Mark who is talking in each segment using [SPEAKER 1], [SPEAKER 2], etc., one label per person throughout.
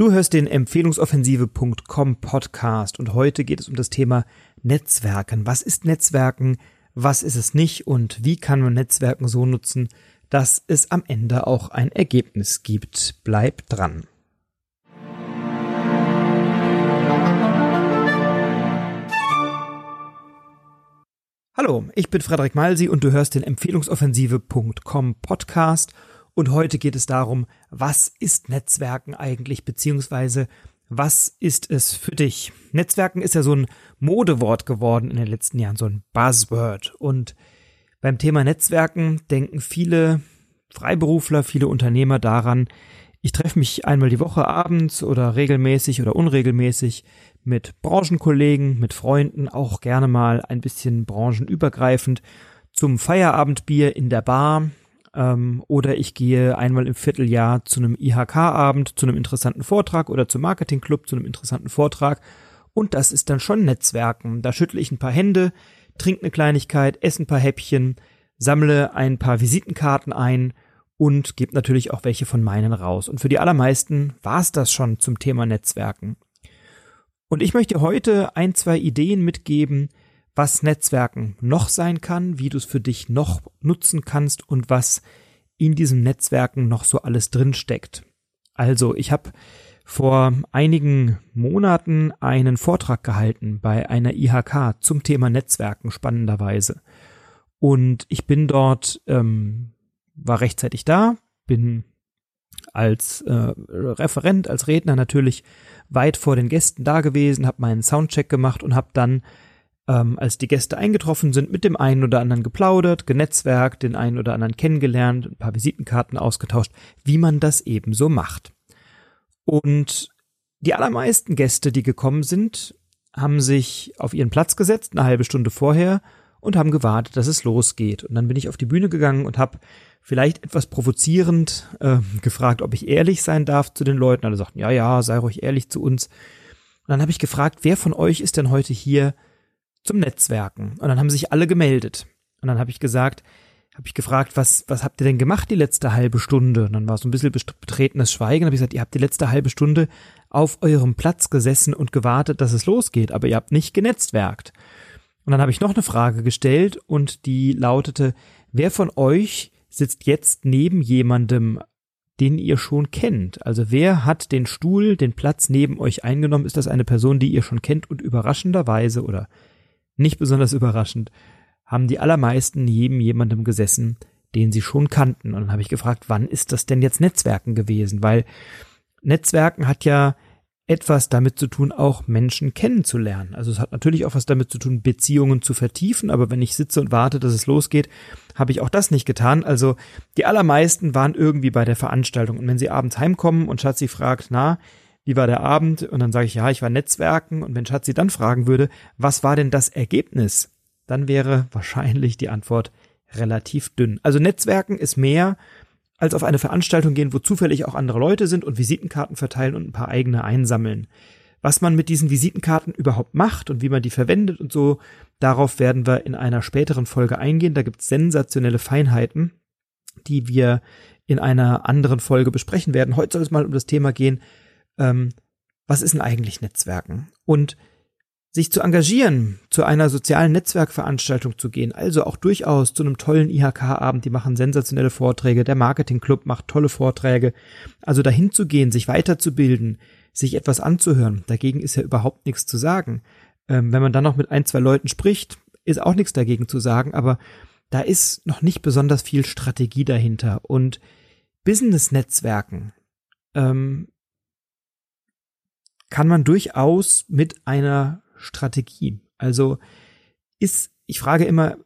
[SPEAKER 1] Du hörst den Empfehlungsoffensive.com Podcast und heute geht es um das Thema Netzwerken. Was ist Netzwerken? Was ist es nicht? Und wie kann man Netzwerken so nutzen, dass es am Ende auch ein Ergebnis gibt? Bleib dran. Hallo, ich bin Frederik Malsi und du hörst den Empfehlungsoffensive.com Podcast und heute geht es darum, was ist Netzwerken eigentlich, beziehungsweise was ist es für dich? Netzwerken ist ja so ein Modewort geworden in den letzten Jahren, so ein Buzzword. Und beim Thema Netzwerken denken viele Freiberufler, viele Unternehmer daran, ich treffe mich einmal die Woche abends oder regelmäßig oder unregelmäßig mit Branchenkollegen, mit Freunden, auch gerne mal ein bisschen branchenübergreifend zum Feierabendbier in der Bar ähm, oder ich gehe einmal im Vierteljahr zu einem IHK-Abend, zu einem interessanten Vortrag oder zum Marketingclub, zu einem interessanten Vortrag. Und das ist dann schon Netzwerken. Da schüttle ich ein paar Hände, trinke eine Kleinigkeit, esse ein paar Häppchen, sammle ein paar Visitenkarten ein und gebe natürlich auch welche von meinen raus. Und für die allermeisten war es das schon zum Thema Netzwerken. Und ich möchte heute ein, zwei Ideen mitgeben, was Netzwerken noch sein kann, wie du es für dich noch nutzen kannst und was in diesen Netzwerken noch so alles drin steckt. Also, ich habe vor einigen Monaten einen Vortrag gehalten bei einer IHK zum Thema Netzwerken spannenderweise. Und ich bin dort, ähm, war rechtzeitig da, bin als äh, Referent, als Redner natürlich weit vor den Gästen da gewesen, habe meinen Soundcheck gemacht und habe dann ähm, als die Gäste eingetroffen sind, mit dem einen oder anderen geplaudert, genetzwerkt, den einen oder anderen kennengelernt, ein paar Visitenkarten ausgetauscht, wie man das eben so macht. Und die allermeisten Gäste, die gekommen sind, haben sich auf ihren Platz gesetzt, eine halbe Stunde vorher, und haben gewartet, dass es losgeht. Und dann bin ich auf die Bühne gegangen und habe vielleicht etwas provozierend äh, gefragt, ob ich ehrlich sein darf zu den Leuten. Alle sagten, ja, ja, sei ruhig ehrlich zu uns. Und dann habe ich gefragt, wer von euch ist denn heute hier, zum Netzwerken. Und dann haben sich alle gemeldet. Und dann habe ich gesagt, habe ich gefragt, was, was habt ihr denn gemacht die letzte halbe Stunde? Und dann war so ein bisschen betretenes Schweigen. Habe ich gesagt, ihr habt die letzte halbe Stunde auf eurem Platz gesessen und gewartet, dass es losgeht, aber ihr habt nicht genetzwerkt. Und dann habe ich noch eine Frage gestellt und die lautete, wer von euch sitzt jetzt neben jemandem, den ihr schon kennt? Also wer hat den Stuhl, den Platz neben euch eingenommen? Ist das eine Person, die ihr schon kennt und überraschenderweise oder nicht besonders überraschend, haben die allermeisten neben jemandem gesessen, den sie schon kannten. Und dann habe ich gefragt, wann ist das denn jetzt Netzwerken gewesen? Weil Netzwerken hat ja etwas damit zu tun, auch Menschen kennenzulernen. Also es hat natürlich auch was damit zu tun, Beziehungen zu vertiefen, aber wenn ich sitze und warte, dass es losgeht, habe ich auch das nicht getan. Also die allermeisten waren irgendwie bei der Veranstaltung. Und wenn sie abends heimkommen und Schatzi fragt, na, wie war der Abend? Und dann sage ich, ja, ich war Netzwerken. Und wenn Schatzi dann fragen würde, was war denn das Ergebnis? Dann wäre wahrscheinlich die Antwort relativ dünn. Also Netzwerken ist mehr als auf eine Veranstaltung gehen, wo zufällig auch andere Leute sind und Visitenkarten verteilen und ein paar eigene einsammeln. Was man mit diesen Visitenkarten überhaupt macht und wie man die verwendet und so, darauf werden wir in einer späteren Folge eingehen. Da gibt es sensationelle Feinheiten, die wir in einer anderen Folge besprechen werden. Heute soll es mal um das Thema gehen, ähm, was ist denn eigentlich Netzwerken? Und sich zu engagieren, zu einer sozialen Netzwerkveranstaltung zu gehen, also auch durchaus zu einem tollen IHK-Abend, die machen sensationelle Vorträge, der Marketingclub macht tolle Vorträge, also dahin zu gehen, sich weiterzubilden, sich etwas anzuhören, dagegen ist ja überhaupt nichts zu sagen. Ähm, wenn man dann noch mit ein, zwei Leuten spricht, ist auch nichts dagegen zu sagen, aber da ist noch nicht besonders viel Strategie dahinter und Business-Netzwerken ähm, kann man durchaus mit einer Strategie. Also ist, ich frage immer,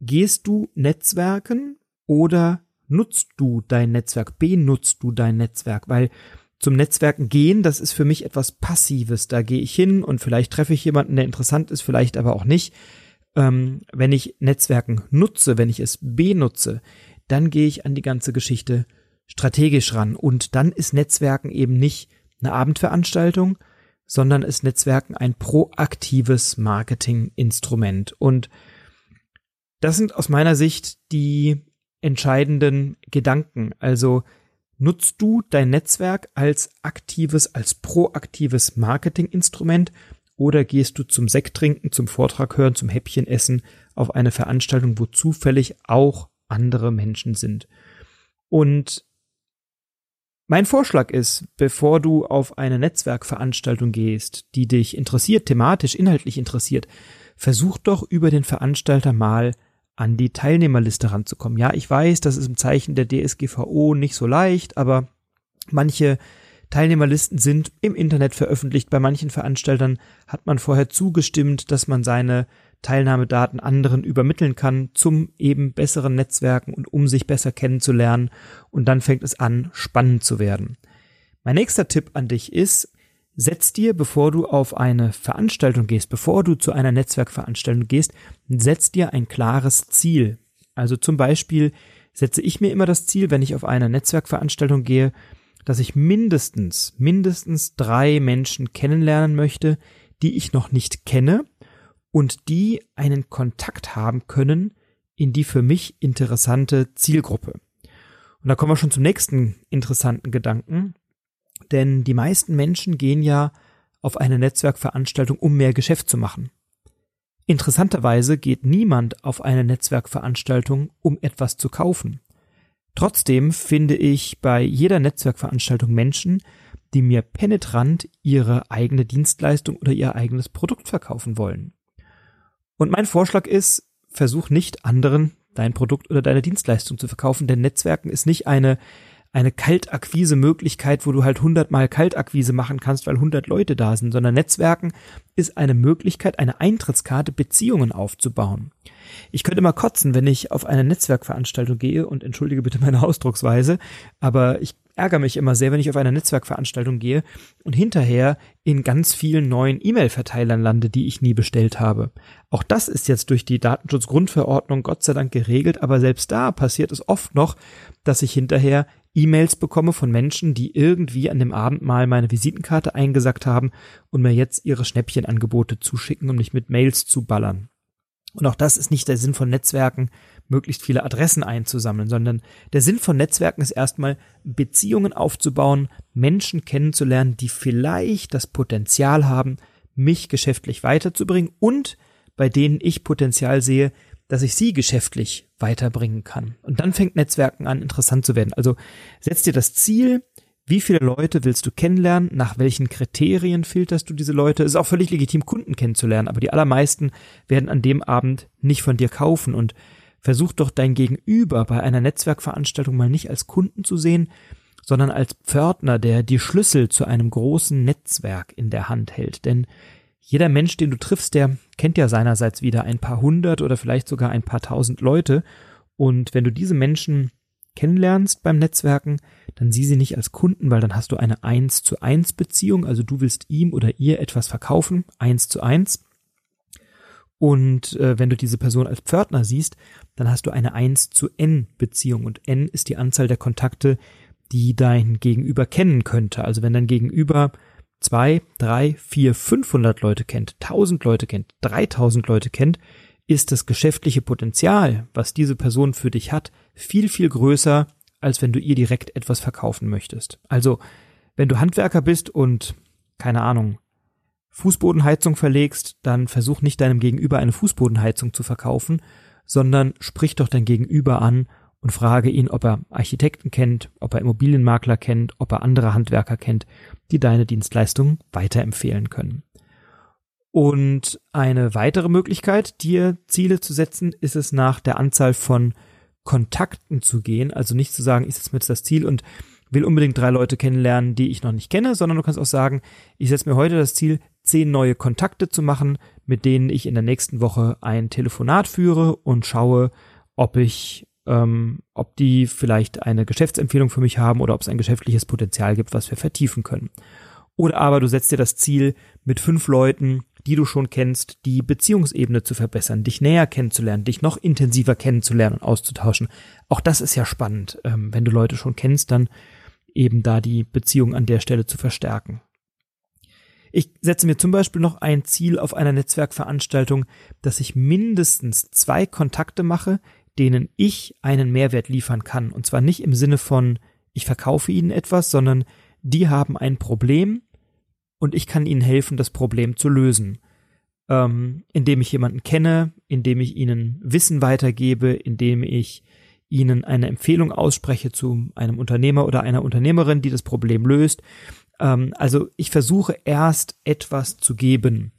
[SPEAKER 1] gehst du Netzwerken oder nutzt du dein Netzwerk, benutzt du dein Netzwerk, weil zum Netzwerken gehen, das ist für mich etwas Passives. Da gehe ich hin und vielleicht treffe ich jemanden, der interessant ist, vielleicht aber auch nicht. Ähm, wenn ich Netzwerken nutze, wenn ich es benutze, dann gehe ich an die ganze Geschichte strategisch ran. Und dann ist Netzwerken eben nicht eine Abendveranstaltung, sondern ist Netzwerken ein proaktives Marketinginstrument. Und das sind aus meiner Sicht die entscheidenden Gedanken. Also Nutzt du dein Netzwerk als aktives, als proaktives Marketinginstrument oder gehst du zum Sekt trinken, zum Vortrag hören, zum Häppchen essen auf eine Veranstaltung, wo zufällig auch andere Menschen sind? Und mein Vorschlag ist, bevor du auf eine Netzwerkveranstaltung gehst, die dich interessiert, thematisch, inhaltlich interessiert, versuch doch über den Veranstalter mal an die Teilnehmerliste ranzukommen. Ja, ich weiß, das ist im Zeichen der DSGVO nicht so leicht, aber manche Teilnehmerlisten sind im Internet veröffentlicht. Bei manchen Veranstaltern hat man vorher zugestimmt, dass man seine Teilnahmedaten anderen übermitteln kann zum eben besseren Netzwerken und um sich besser kennenzulernen. Und dann fängt es an, spannend zu werden. Mein nächster Tipp an dich ist, setz dir, bevor du auf eine Veranstaltung gehst, bevor du zu einer Netzwerkveranstaltung gehst, setz dir ein klares Ziel. Also zum Beispiel setze ich mir immer das Ziel, wenn ich auf eine Netzwerkveranstaltung gehe, dass ich mindestens, mindestens drei Menschen kennenlernen möchte, die ich noch nicht kenne und die einen Kontakt haben können in die für mich interessante Zielgruppe. Und da kommen wir schon zum nächsten interessanten Gedanken. Denn die meisten Menschen gehen ja auf eine Netzwerkveranstaltung, um mehr Geschäft zu machen. Interessanterweise geht niemand auf eine Netzwerkveranstaltung, um etwas zu kaufen. Trotzdem finde ich bei jeder Netzwerkveranstaltung Menschen, die mir penetrant ihre eigene Dienstleistung oder ihr eigenes Produkt verkaufen wollen. Und mein Vorschlag ist, versuch nicht anderen dein Produkt oder deine Dienstleistung zu verkaufen, denn Netzwerken ist nicht eine eine Kaltakquise-Möglichkeit, wo du halt hundertmal Kaltakquise machen kannst, weil hundert Leute da sind, sondern Netzwerken ist eine Möglichkeit, eine Eintrittskarte, Beziehungen aufzubauen. Ich könnte mal kotzen, wenn ich auf eine Netzwerkveranstaltung gehe und entschuldige bitte meine Ausdrucksweise, aber ich ärgere mich immer sehr, wenn ich auf eine Netzwerkveranstaltung gehe und hinterher in ganz vielen neuen E-Mail-Verteilern lande, die ich nie bestellt habe. Auch das ist jetzt durch die Datenschutzgrundverordnung Gott sei Dank geregelt, aber selbst da passiert es oft noch, dass ich hinterher E-Mails bekomme von Menschen, die irgendwie an dem Abend mal meine Visitenkarte eingesackt haben und mir jetzt ihre Schnäppchenangebote zuschicken, um mich mit Mails zu ballern. Und auch das ist nicht der Sinn von Netzwerken, möglichst viele Adressen einzusammeln, sondern der Sinn von Netzwerken ist erstmal Beziehungen aufzubauen, Menschen kennenzulernen, die vielleicht das Potenzial haben, mich geschäftlich weiterzubringen und bei denen ich Potenzial sehe, dass ich sie geschäftlich weiterbringen kann. Und dann fängt Netzwerken an, interessant zu werden. Also setz dir das Ziel, wie viele Leute willst du kennenlernen? Nach welchen Kriterien filterst du diese Leute? Es ist auch völlig legitim, Kunden kennenzulernen, aber die allermeisten werden an dem Abend nicht von dir kaufen und versuch doch dein Gegenüber bei einer Netzwerkveranstaltung mal nicht als Kunden zu sehen, sondern als Pförtner, der die Schlüssel zu einem großen Netzwerk in der Hand hält. Denn jeder Mensch, den du triffst, der kennt ja seinerseits wieder ein paar hundert oder vielleicht sogar ein paar tausend Leute. Und wenn du diese Menschen kennenlernst beim Netzwerken, dann sieh sie nicht als Kunden, weil dann hast du eine eins zu eins Beziehung. Also du willst ihm oder ihr etwas verkaufen, eins zu eins. Und äh, wenn du diese Person als Pförtner siehst, dann hast du eine eins zu n Beziehung. Und n ist die Anzahl der Kontakte, die dein Gegenüber kennen könnte. Also wenn dein Gegenüber zwei, drei, vier, 500 Leute kennt, 1000 Leute kennt, 3000 Leute kennt, ist das geschäftliche Potenzial, was diese Person für dich hat, viel, viel größer, als wenn du ihr direkt etwas verkaufen möchtest. Also, wenn du Handwerker bist und, keine Ahnung, Fußbodenheizung verlegst, dann versuch nicht deinem Gegenüber eine Fußbodenheizung zu verkaufen, sondern sprich doch dein Gegenüber an und frage ihn, ob er Architekten kennt, ob er Immobilienmakler kennt, ob er andere Handwerker kennt, die deine Dienstleistung weiterempfehlen können. Und eine weitere Möglichkeit, dir Ziele zu setzen, ist es nach der Anzahl von Kontakten zu gehen. Also nicht zu sagen, ich setze mir jetzt das Ziel und will unbedingt drei Leute kennenlernen, die ich noch nicht kenne, sondern du kannst auch sagen, ich setze mir heute das Ziel, zehn neue Kontakte zu machen, mit denen ich in der nächsten Woche ein Telefonat führe und schaue, ob ich ähm, ob die vielleicht eine Geschäftsempfehlung für mich haben oder ob es ein geschäftliches Potenzial gibt, was wir vertiefen können. Oder aber du setzt dir das Ziel, mit fünf Leuten, die du schon kennst, die Beziehungsebene zu verbessern, dich näher kennenzulernen, dich noch intensiver kennenzulernen und auszutauschen. Auch das ist ja spannend, ähm, wenn du Leute schon kennst, dann eben da die Beziehung an der Stelle zu verstärken. Ich setze mir zum Beispiel noch ein Ziel auf einer Netzwerkveranstaltung, dass ich mindestens zwei Kontakte mache, denen ich einen Mehrwert liefern kann. Und zwar nicht im Sinne von, ich verkaufe ihnen etwas, sondern die haben ein Problem und ich kann ihnen helfen, das Problem zu lösen. Ähm, indem ich jemanden kenne, indem ich ihnen Wissen weitergebe, indem ich ihnen eine Empfehlung ausspreche zu einem Unternehmer oder einer Unternehmerin, die das Problem löst. Ähm, also ich versuche erst etwas zu geben.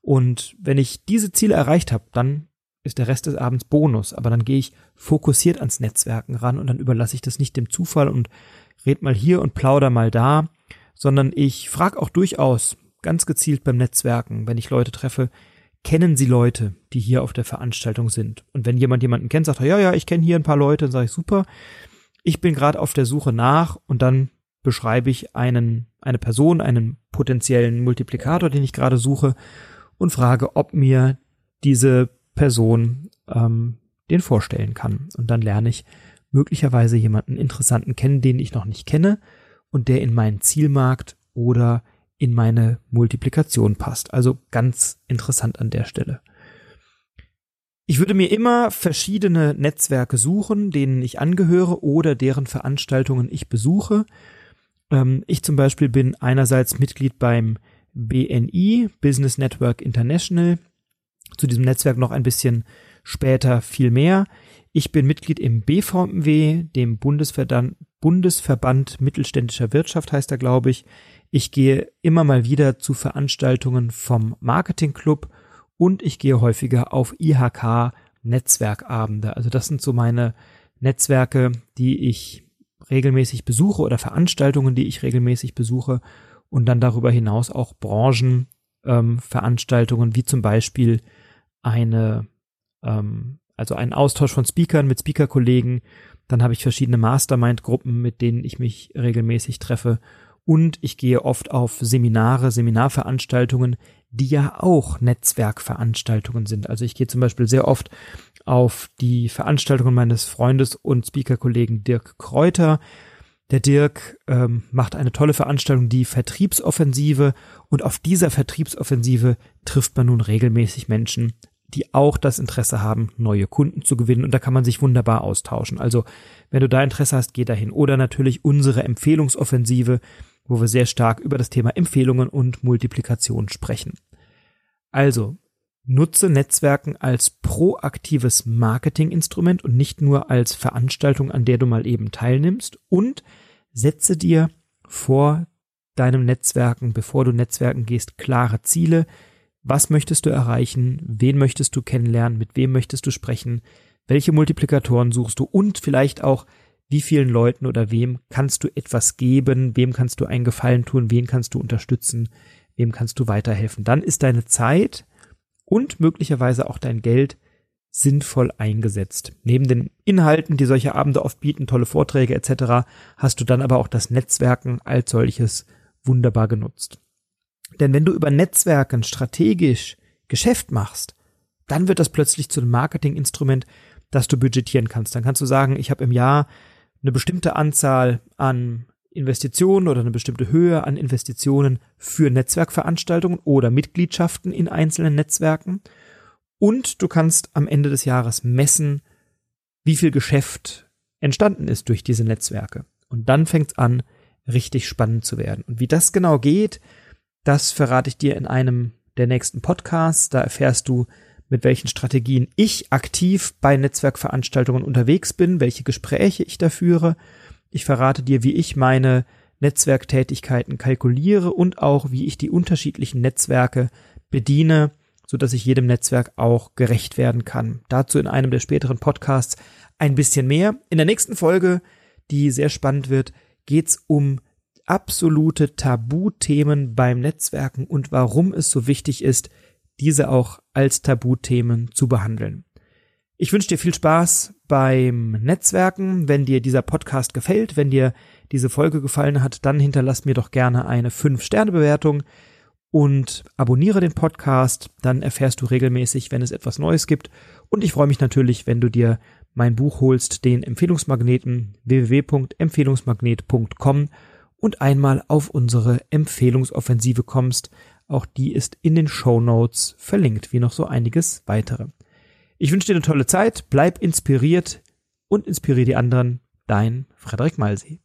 [SPEAKER 1] Und wenn ich diese Ziele erreicht habe, dann ist der Rest des Abends Bonus. Aber dann gehe ich fokussiert ans Netzwerken ran und dann überlasse ich das nicht dem Zufall und red mal hier und plauder mal da, sondern ich frage auch durchaus ganz gezielt beim Netzwerken, wenn ich Leute treffe, kennen Sie Leute, die hier auf der Veranstaltung sind? Und wenn jemand jemanden kennt, sagt er, ja, ja, ich kenne hier ein paar Leute, dann sage ich, super, ich bin gerade auf der Suche nach und dann beschreibe ich einen, eine Person, einen potenziellen Multiplikator, den ich gerade suche und frage, ob mir diese Person ähm, den vorstellen kann. Und dann lerne ich möglicherweise jemanden interessanten kennen, den ich noch nicht kenne und der in meinen Zielmarkt oder in meine Multiplikation passt. Also ganz interessant an der Stelle. Ich würde mir immer verschiedene Netzwerke suchen, denen ich angehöre oder deren Veranstaltungen ich besuche. Ähm, ich zum Beispiel bin einerseits Mitglied beim BNI, Business Network International. Zu diesem Netzwerk noch ein bisschen später viel mehr. Ich bin Mitglied im BVMW, dem Bundesverband, Bundesverband mittelständischer Wirtschaft heißt er, glaube ich. Ich gehe immer mal wieder zu Veranstaltungen vom Marketing Club und ich gehe häufiger auf IHK Netzwerkabende. Also das sind so meine Netzwerke, die ich regelmäßig besuche oder Veranstaltungen, die ich regelmäßig besuche und dann darüber hinaus auch Branchenveranstaltungen, ähm, wie zum Beispiel eine ähm, also einen Austausch von Speakern mit Speaker-Kollegen. Dann habe ich verschiedene Mastermind-Gruppen, mit denen ich mich regelmäßig treffe. Und ich gehe oft auf Seminare, Seminarveranstaltungen, die ja auch Netzwerkveranstaltungen sind. Also ich gehe zum Beispiel sehr oft auf die Veranstaltungen meines Freundes und Speaker-Kollegen Dirk Kräuter. Der Dirk ähm, macht eine tolle Veranstaltung, die Vertriebsoffensive. Und auf dieser Vertriebsoffensive trifft man nun regelmäßig Menschen, die auch das Interesse haben, neue Kunden zu gewinnen. Und da kann man sich wunderbar austauschen. Also, wenn du da Interesse hast, geh dahin. Oder natürlich unsere Empfehlungsoffensive, wo wir sehr stark über das Thema Empfehlungen und Multiplikation sprechen. Also, nutze Netzwerken als proaktives Marketinginstrument und nicht nur als Veranstaltung, an der du mal eben teilnimmst. Und setze dir vor deinem Netzwerken, bevor du Netzwerken gehst, klare Ziele, was möchtest du erreichen? Wen möchtest du kennenlernen? Mit wem möchtest du sprechen? Welche Multiplikatoren suchst du? Und vielleicht auch, wie vielen Leuten oder wem kannst du etwas geben? Wem kannst du einen Gefallen tun? Wen kannst du unterstützen? Wem kannst du weiterhelfen? Dann ist deine Zeit und möglicherweise auch dein Geld sinnvoll eingesetzt. Neben den Inhalten, die solche Abende oft bieten, tolle Vorträge etc., hast du dann aber auch das Netzwerken als solches wunderbar genutzt. Denn wenn du über Netzwerken strategisch Geschäft machst, dann wird das plötzlich zu einem Marketinginstrument, das du budgetieren kannst. Dann kannst du sagen, ich habe im Jahr eine bestimmte Anzahl an Investitionen oder eine bestimmte Höhe an Investitionen für Netzwerkveranstaltungen oder Mitgliedschaften in einzelnen Netzwerken. Und du kannst am Ende des Jahres messen, wie viel Geschäft entstanden ist durch diese Netzwerke. Und dann fängt es an, richtig spannend zu werden. Und wie das genau geht, das verrate ich dir in einem der nächsten Podcasts. Da erfährst du, mit welchen Strategien ich aktiv bei Netzwerkveranstaltungen unterwegs bin, welche Gespräche ich da führe. Ich verrate dir, wie ich meine Netzwerktätigkeiten kalkuliere und auch, wie ich die unterschiedlichen Netzwerke bediene, so dass ich jedem Netzwerk auch gerecht werden kann. Dazu in einem der späteren Podcasts ein bisschen mehr. In der nächsten Folge, die sehr spannend wird, geht's um absolute Tabuthemen beim Netzwerken und warum es so wichtig ist, diese auch als Tabuthemen zu behandeln. Ich wünsche dir viel Spaß beim Netzwerken. Wenn dir dieser Podcast gefällt, wenn dir diese Folge gefallen hat, dann hinterlass mir doch gerne eine 5-Sterne-Bewertung und abonniere den Podcast. Dann erfährst du regelmäßig, wenn es etwas Neues gibt. Und ich freue mich natürlich, wenn du dir mein Buch holst, den Empfehlungsmagneten www.empfehlungsmagnet.com und einmal auf unsere Empfehlungsoffensive kommst. Auch die ist in den Show Notes verlinkt, wie noch so einiges weitere. Ich wünsche dir eine tolle Zeit, bleib inspiriert und inspiriere die anderen. Dein Frederik Malsee.